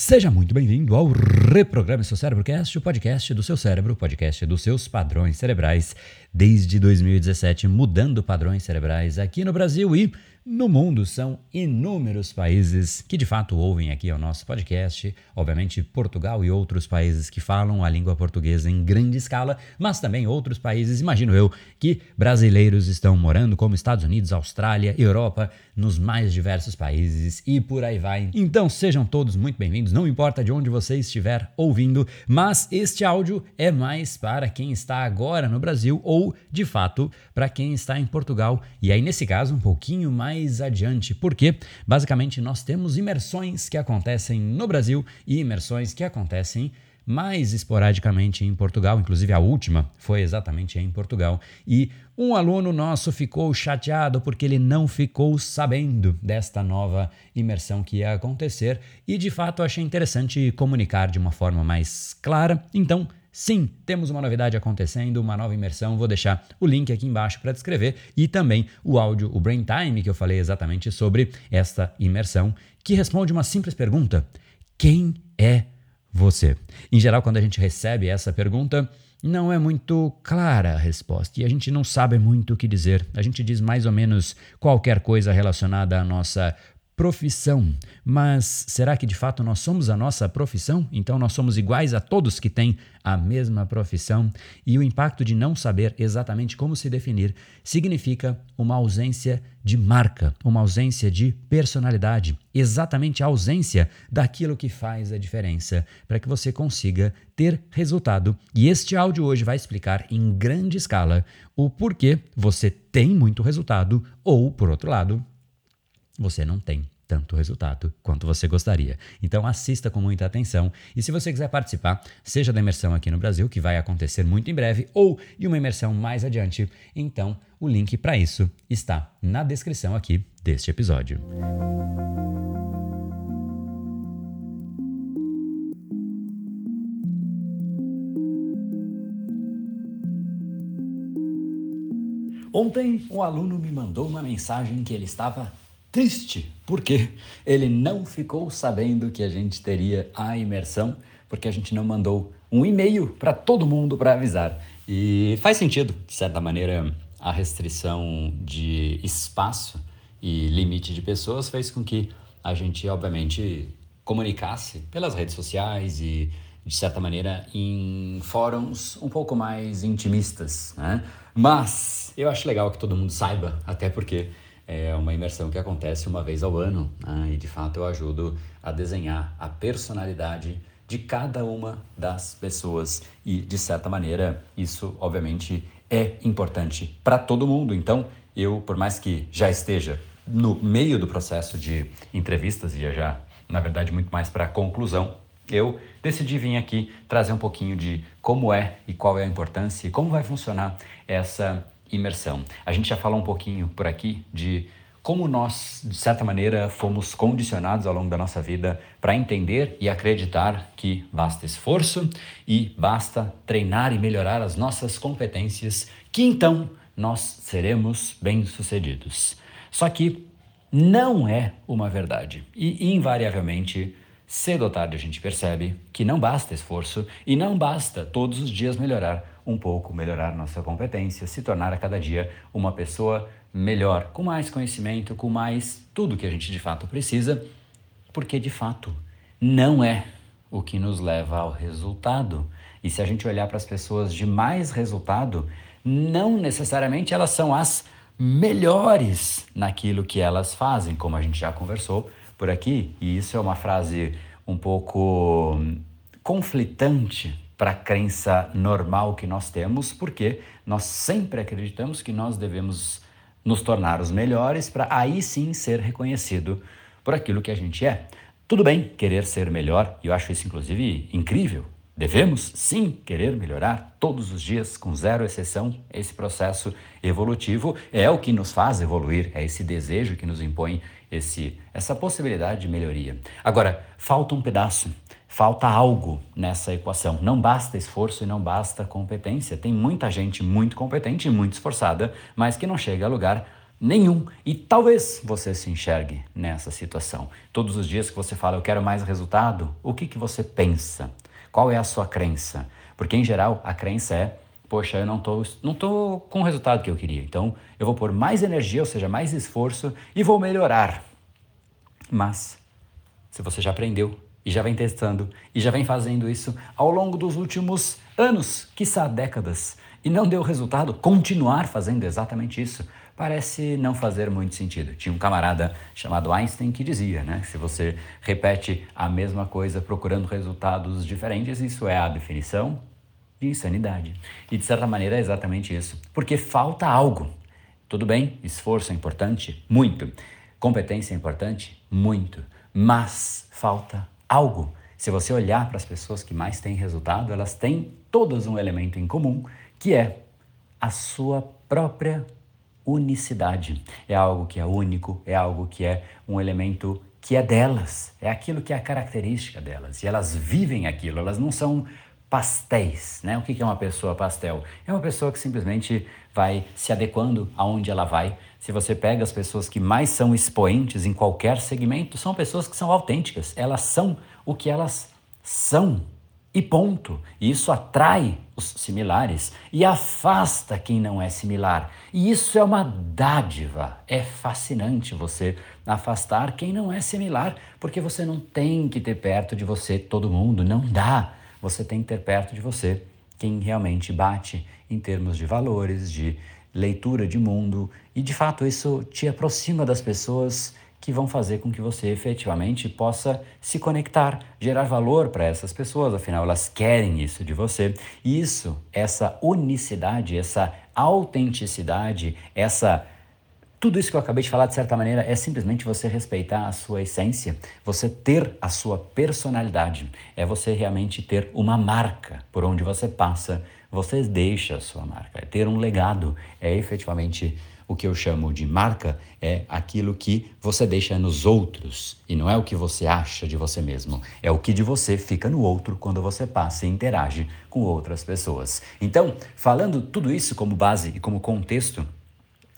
Seja muito bem-vindo ao Reprograme Seu Cérebrocast, o podcast do seu cérebro, o podcast dos seus padrões cerebrais, desde 2017, mudando padrões cerebrais aqui no Brasil e no mundo são inúmeros países que de fato ouvem aqui ao nosso podcast, obviamente Portugal e outros países que falam a língua portuguesa em grande escala, mas também outros países, imagino eu, que brasileiros estão morando, como Estados Unidos, Austrália, Europa, nos mais diversos países e por aí vai. Então sejam todos muito bem-vindos, não importa de onde você estiver ouvindo, mas este áudio é mais para quem está agora no Brasil ou, de fato, para quem está em Portugal. E aí, nesse caso, um pouquinho mais mais adiante, porque basicamente nós temos imersões que acontecem no Brasil e imersões que acontecem mais esporadicamente em Portugal, inclusive a última foi exatamente em Portugal. E um aluno nosso ficou chateado porque ele não ficou sabendo desta nova imersão que ia acontecer e de fato achei interessante comunicar de uma forma mais clara. Então, Sim, temos uma novidade acontecendo, uma nova imersão. Vou deixar o link aqui embaixo para descrever e também o áudio, o Brain Time, que eu falei exatamente sobre esta imersão, que responde uma simples pergunta: Quem é você? Em geral, quando a gente recebe essa pergunta, não é muito clara a resposta e a gente não sabe muito o que dizer. A gente diz mais ou menos qualquer coisa relacionada à nossa profissão. Mas será que de fato nós somos a nossa profissão? Então nós somos iguais a todos que têm a mesma profissão? E o impacto de não saber exatamente como se definir significa uma ausência de marca, uma ausência de personalidade, exatamente a ausência daquilo que faz a diferença para que você consiga ter resultado. E este áudio hoje vai explicar em grande escala o porquê você tem muito resultado ou, por outro lado, você não tem tanto resultado quanto você gostaria. Então assista com muita atenção e se você quiser participar, seja da imersão aqui no Brasil, que vai acontecer muito em breve, ou de uma imersão mais adiante, então o link para isso está na descrição aqui deste episódio. Ontem, um aluno me mandou uma mensagem que ele estava triste, porque ele não ficou sabendo que a gente teria a imersão, porque a gente não mandou um e-mail para todo mundo para avisar. E faz sentido, de certa maneira, a restrição de espaço e limite de pessoas fez com que a gente, obviamente, comunicasse pelas redes sociais e, de certa maneira, em fóruns um pouco mais intimistas. Né? Mas eu acho legal que todo mundo saiba, até porque é uma imersão que acontece uma vez ao ano né? e de fato eu ajudo a desenhar a personalidade de cada uma das pessoas e de certa maneira isso obviamente é importante para todo mundo. Então eu, por mais que já esteja no meio do processo de entrevistas e já, já na verdade muito mais para a conclusão, eu decidi vir aqui trazer um pouquinho de como é e qual é a importância e como vai funcionar essa imersão. A gente já falou um pouquinho por aqui de como nós, de certa maneira, fomos condicionados ao longo da nossa vida para entender e acreditar que basta esforço e basta treinar e melhorar as nossas competências, que então nós seremos bem-sucedidos. Só que não é uma verdade e, invariavelmente, cedo ou tarde a gente percebe que não basta esforço e não basta todos os dias melhorar um pouco, melhorar nossa competência, se tornar a cada dia uma pessoa melhor, com mais conhecimento, com mais tudo que a gente de fato precisa, porque de fato não é o que nos leva ao resultado. E se a gente olhar para as pessoas de mais resultado, não necessariamente elas são as melhores naquilo que elas fazem, como a gente já conversou por aqui. E isso é uma frase um pouco conflitante para a crença normal que nós temos, porque nós sempre acreditamos que nós devemos nos tornar os melhores para aí sim ser reconhecido por aquilo que a gente é. Tudo bem querer ser melhor, e eu acho isso inclusive incrível. Devemos sim querer melhorar todos os dias, com zero exceção. Esse processo evolutivo é o que nos faz evoluir, é esse desejo que nos impõe esse, essa possibilidade de melhoria. Agora, falta um pedaço. Falta algo nessa equação. Não basta esforço e não basta competência. Tem muita gente muito competente e muito esforçada, mas que não chega a lugar nenhum. E talvez você se enxergue nessa situação. Todos os dias que você fala, eu quero mais resultado, o que, que você pensa? Qual é a sua crença? Porque, em geral, a crença é poxa, eu não tô, não tô com o resultado que eu queria. Então, eu vou pôr mais energia, ou seja, mais esforço e vou melhorar. Mas, se você já aprendeu e já vem testando e já vem fazendo isso ao longo dos últimos anos, quiçá décadas, e não deu resultado, continuar fazendo exatamente isso parece não fazer muito sentido. Tinha um camarada chamado Einstein que dizia, né, se você repete a mesma coisa procurando resultados diferentes, isso é a definição de insanidade. E de certa maneira é exatamente isso. Porque falta algo. Tudo bem, esforço é importante? Muito. Competência é importante? Muito. Mas falta algo. Se você olhar para as pessoas que mais têm resultado, elas têm todas um elemento em comum, que é a sua própria unicidade. É algo que é único, é algo que é um elemento que é delas, é aquilo que é a característica delas. E elas vivem aquilo, elas não são pastéis. Né? O que é uma pessoa pastel? É uma pessoa que simplesmente vai se adequando aonde ela vai. Se você pega as pessoas que mais são expoentes em qualquer segmento, são pessoas que são autênticas. Elas são o que elas são. E ponto. E isso atrai os similares e afasta quem não é similar. E isso é uma dádiva. É fascinante você afastar quem não é similar, porque você não tem que ter perto de você todo mundo. Não dá você tem que ter perto de você quem realmente bate em termos de valores, de leitura de mundo, e de fato isso te aproxima das pessoas que vão fazer com que você efetivamente possa se conectar, gerar valor para essas pessoas, afinal elas querem isso de você. E isso, essa unicidade, essa autenticidade, essa tudo isso que eu acabei de falar, de certa maneira, é simplesmente você respeitar a sua essência, você ter a sua personalidade, é você realmente ter uma marca por onde você passa, você deixa a sua marca, ter um legado, é efetivamente o que eu chamo de marca, é aquilo que você deixa nos outros. E não é o que você acha de você mesmo, é o que de você fica no outro quando você passa e interage com outras pessoas. Então, falando tudo isso como base e como contexto,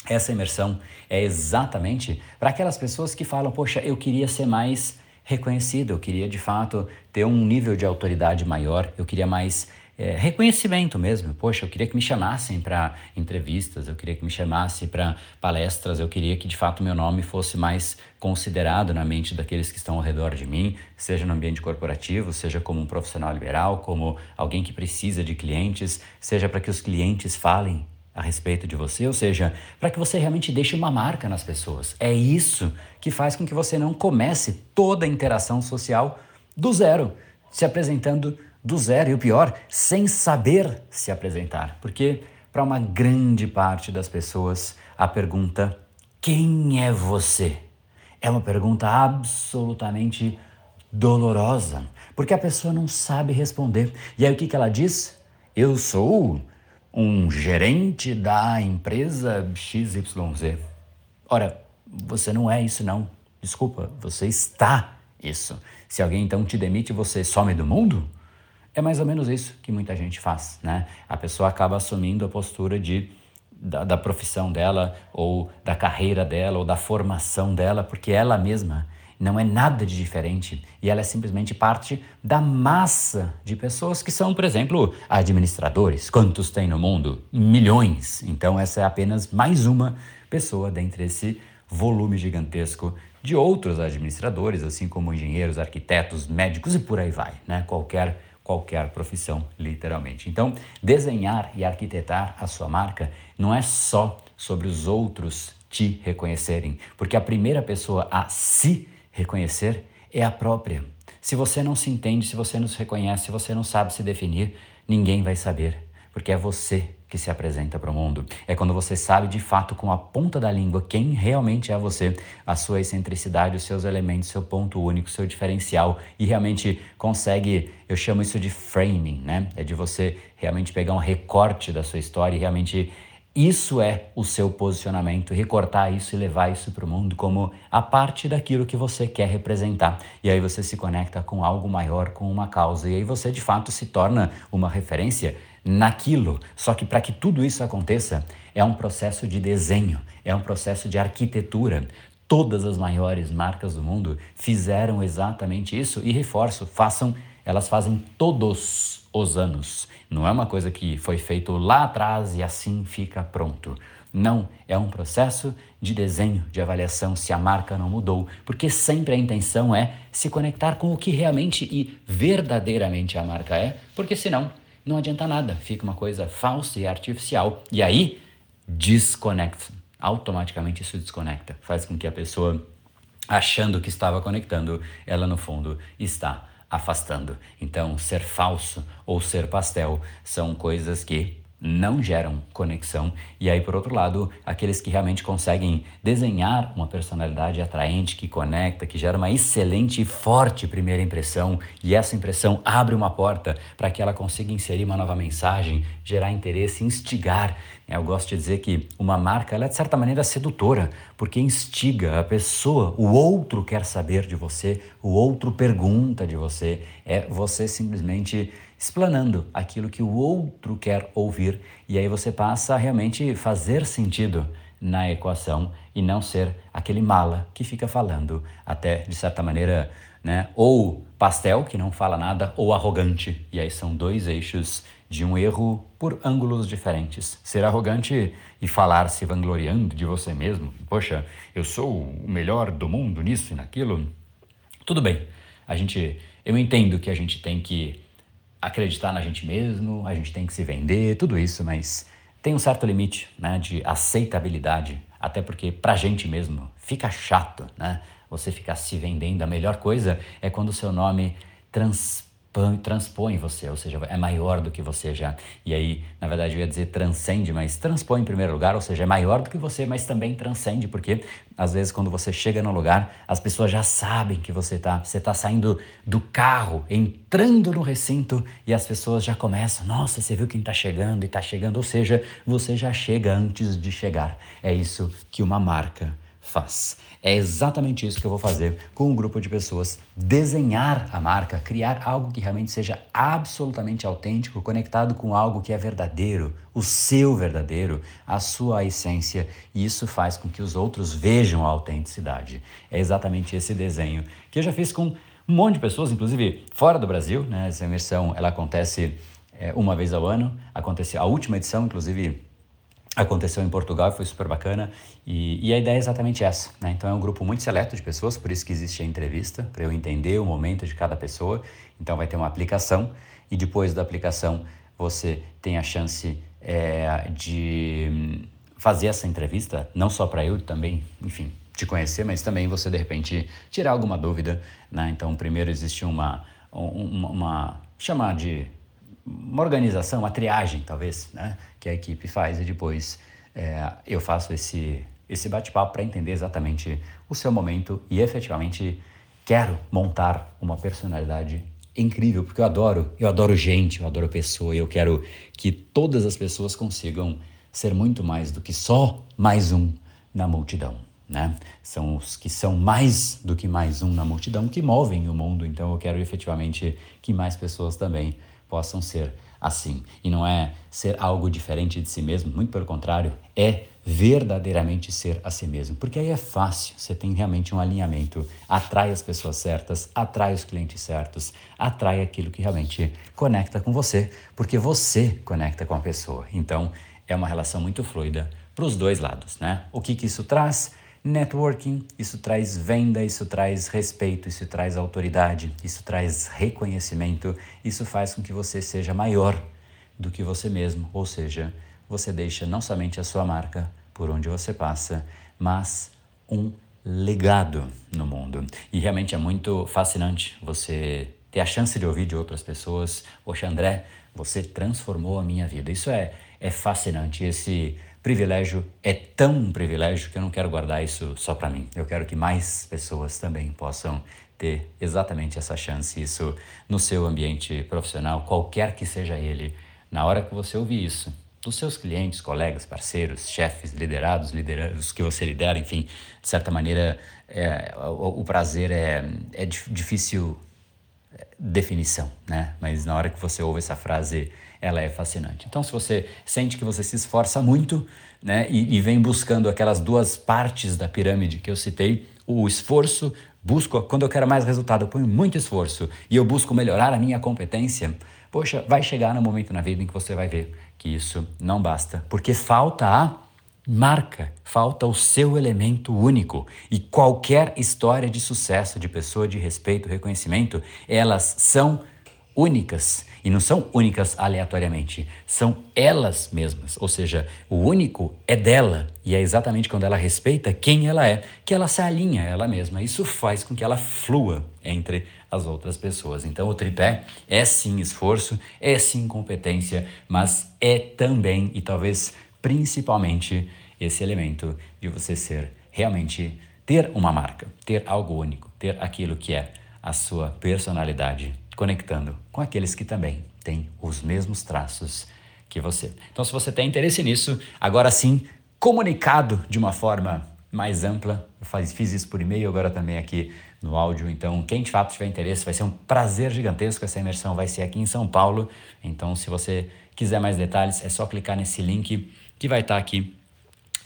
essa imersão é exatamente para aquelas pessoas que falam: Poxa, eu queria ser mais reconhecido, eu queria de fato ter um nível de autoridade maior, eu queria mais é, reconhecimento mesmo. Poxa, eu queria que me chamassem para entrevistas, eu queria que me chamassem para palestras, eu queria que de fato meu nome fosse mais considerado na mente daqueles que estão ao redor de mim, seja no ambiente corporativo, seja como um profissional liberal, como alguém que precisa de clientes, seja para que os clientes falem a respeito de você, ou seja, para que você realmente deixe uma marca nas pessoas. É isso que faz com que você não comece toda a interação social do zero, se apresentando do zero e o pior, sem saber se apresentar. Porque para uma grande parte das pessoas, a pergunta quem é você? É uma pergunta absolutamente dolorosa, porque a pessoa não sabe responder. E aí o que, que ela diz? Eu sou um gerente da empresa XYZ. Ora, você não é isso não. Desculpa, você está isso. Se alguém então te demite, você some do mundo? É mais ou menos isso que muita gente faz, né? A pessoa acaba assumindo a postura de da, da profissão dela ou da carreira dela ou da formação dela, porque ela mesma não é nada de diferente e ela é simplesmente parte da massa de pessoas que são, por exemplo, administradores. Quantos tem no mundo? Milhões. Então, essa é apenas mais uma pessoa dentre esse volume gigantesco de outros administradores, assim como engenheiros, arquitetos, médicos e por aí vai, né? Qualquer qualquer profissão, literalmente. Então, desenhar e arquitetar a sua marca não é só sobre os outros te reconhecerem, porque a primeira pessoa a se reconhecer é a própria. Se você não se entende, se você não se reconhece, se você não sabe se definir, ninguém vai saber, porque é você que se apresenta para o mundo. É quando você sabe de fato com a ponta da língua quem realmente é você, a sua excentricidade, os seus elementos, seu ponto único, seu diferencial e realmente consegue, eu chamo isso de framing, né? É de você realmente pegar um recorte da sua história e realmente Isso é o seu posicionamento, recortar isso e levar isso para o mundo como a parte daquilo que você quer representar. E aí você se conecta com algo maior, com uma causa, e aí você de fato se torna uma referência naquilo. Só que para que tudo isso aconteça, é um processo de desenho, é um processo de arquitetura. Todas as maiores marcas do mundo fizeram exatamente isso e reforço, façam, elas fazem todos os anos. Não é uma coisa que foi feito lá atrás e assim fica pronto. Não, é um processo de desenho, de avaliação se a marca não mudou, porque sempre a intenção é se conectar com o que realmente e verdadeiramente a marca é, porque senão não adianta nada, fica uma coisa falsa e artificial. E aí desconecta, automaticamente isso desconecta, faz com que a pessoa achando que estava conectando, ela no fundo está afastando. Então, ser falso ou ser pastel são coisas que não geram conexão. E aí, por outro lado, aqueles que realmente conseguem desenhar uma personalidade atraente, que conecta, que gera uma excelente e forte primeira impressão, e essa impressão abre uma porta para que ela consiga inserir uma nova mensagem, gerar interesse, instigar. Eu gosto de dizer que uma marca, ela é de certa maneira sedutora, porque instiga a pessoa, o outro quer saber de você, o outro pergunta de você, é você simplesmente explanando aquilo que o outro quer ouvir e aí você passa a realmente fazer sentido na equação e não ser aquele mala que fica falando até de certa maneira, né, ou pastel que não fala nada ou arrogante. E aí são dois eixos de um erro por ângulos diferentes. Ser arrogante e falar se vangloriando de você mesmo, poxa, eu sou o melhor do mundo nisso e naquilo. Tudo bem. A gente eu entendo que a gente tem que acreditar na gente mesmo, a gente tem que se vender, tudo isso, mas tem um certo limite né, de aceitabilidade, até porque para a gente mesmo fica chato, né? Você ficar se vendendo. A melhor coisa é quando o seu nome trans transpõe você, ou seja, é maior do que você já. E aí, na verdade, eu ia dizer transcende, mas transpõe em primeiro lugar, ou seja, é maior do que você, mas também transcende, porque às vezes quando você chega no lugar, as pessoas já sabem que você está, você está saindo do carro, entrando no recinto e as pessoas já começam, nossa, você viu quem está chegando e está chegando, ou seja, você já chega antes de chegar. É isso que uma marca faz. É exatamente isso que eu vou fazer com um grupo de pessoas: desenhar a marca, criar algo que realmente seja absolutamente autêntico, conectado com algo que é verdadeiro, o seu verdadeiro, a sua essência, e isso faz com que os outros vejam a autenticidade. É exatamente esse desenho que eu já fiz com um monte de pessoas, inclusive fora do Brasil. Né? Essa imersão ela acontece é, uma vez ao ano. Aconteceu a última edição, inclusive aconteceu em Portugal, foi super bacana. E, e, a ideia é exatamente essa. Né? Então é um grupo muito seleto de pessoas, por isso que existe a entrevista, para eu entender o momento de cada pessoa. Então vai ter uma aplicação e depois da aplicação você tem a chance é, de fazer essa entrevista, não só para eu também, enfim, te conhecer, mas também você de repente tirar alguma dúvida. Né? Então primeiro existe uma, uma, uma chamar de uma organização, uma triagem, talvez, né? que a equipe faz e depois é, eu faço esse, esse bate-papo para entender exatamente o seu momento e efetivamente quero montar uma personalidade incrível, porque eu adoro, eu adoro gente, eu adoro pessoa, e eu quero que todas as pessoas consigam ser muito mais do que só mais um na multidão. Né? São os que são mais do que mais um na multidão que movem o mundo, então eu quero efetivamente que mais pessoas também possam ser assim. E não é ser algo diferente de si mesmo, muito pelo contrário, é verdadeiramente ser a si mesmo. Porque aí é fácil, você tem realmente um alinhamento, atrai as pessoas certas, atrai os clientes certos, atrai aquilo que realmente conecta com você, porque você conecta com a pessoa. Então, é uma relação muito fluida para os dois lados, né? O que, que isso traz? Networking, isso traz venda, isso traz respeito, isso traz autoridade, isso traz reconhecimento, isso faz com que você seja maior do que você mesmo, ou seja, você deixa não somente a sua marca por onde você passa, mas um legado no mundo. E realmente é muito fascinante você ter a chance de ouvir de outras pessoas, poxa André, você transformou a minha vida. Isso é, é fascinante, esse privilégio é tão um privilégio que eu não quero guardar isso só para mim. Eu quero que mais pessoas também possam ter exatamente essa chance, isso no seu ambiente profissional, qualquer que seja ele. Na hora que você ouvir isso, dos seus clientes, colegas, parceiros, chefes, liderados, liderados que você lidera, enfim, de certa maneira, é, o, o, prazer é, é difícil é, definição, né? Mas na hora que você ouve essa frase, ela é fascinante. Então, se você sente que você se esforça muito, né, e, e vem buscando aquelas duas partes da pirâmide que eu citei, o esforço, busco, quando eu quero mais resultado, eu ponho muito esforço e eu busco melhorar a minha competência, poxa, vai chegar no momento na vida em que você vai ver que isso não basta, porque falta a marca, falta o seu elemento único. E qualquer história de sucesso de pessoa de respeito, reconhecimento, elas são únicas. E não são únicas aleatoriamente, são elas mesmas. Ou seja, o único é dela. E é exatamente quando ela respeita quem ela é, que ela se alinha a ela mesma. Isso faz com que ela flua entre as outras pessoas. Então, o tripé é sim esforço, é sim competência, mas é também e talvez principalmente esse elemento de você ser realmente ter uma marca, ter algo único, ter aquilo que é a sua personalidade, conectando com aqueles que também têm os mesmos traços que você. Então, se você tem interesse nisso, agora sim, comunicado de uma forma mais ampla, eu faz, fiz isso por e-mail, agora também aqui no áudio. Então, quem de fato tiver interesse, vai ser um prazer gigantesco. Essa imersão vai ser aqui em São Paulo. Então, se você quiser mais detalhes, é só clicar nesse link que vai estar aqui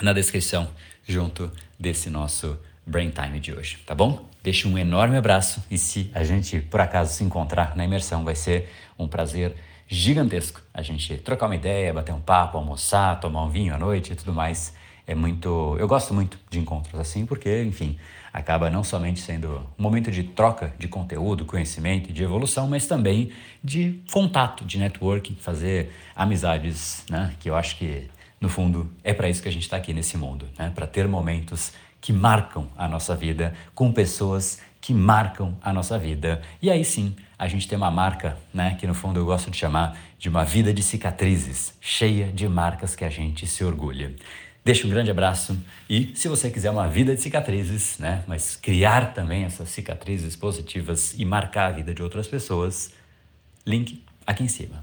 na descrição, junto desse nosso Brain Time de hoje, tá bom? Deixo um enorme abraço e se a gente por acaso se encontrar na imersão, vai ser um prazer gigantesco a gente trocar uma ideia, bater um papo, almoçar, tomar um vinho à noite e tudo mais é muito. Eu gosto muito de encontros assim, porque, enfim, acaba não somente sendo um momento de troca de conteúdo, conhecimento e de evolução, mas também de contato, de networking, fazer amizades, né? Que eu acho que, no fundo, é para isso que a gente está aqui nesse mundo, né? Para ter momentos que marcam a nossa vida com pessoas que marcam a nossa vida. E aí sim, a gente tem uma marca, né, que no fundo eu gosto de chamar de uma vida de cicatrizes, cheia de marcas que a gente se orgulha. Deixo um grande abraço e se você quiser uma vida de cicatrizes, né, mas criar também essas cicatrizes positivas e marcar a vida de outras pessoas, link aqui em cima.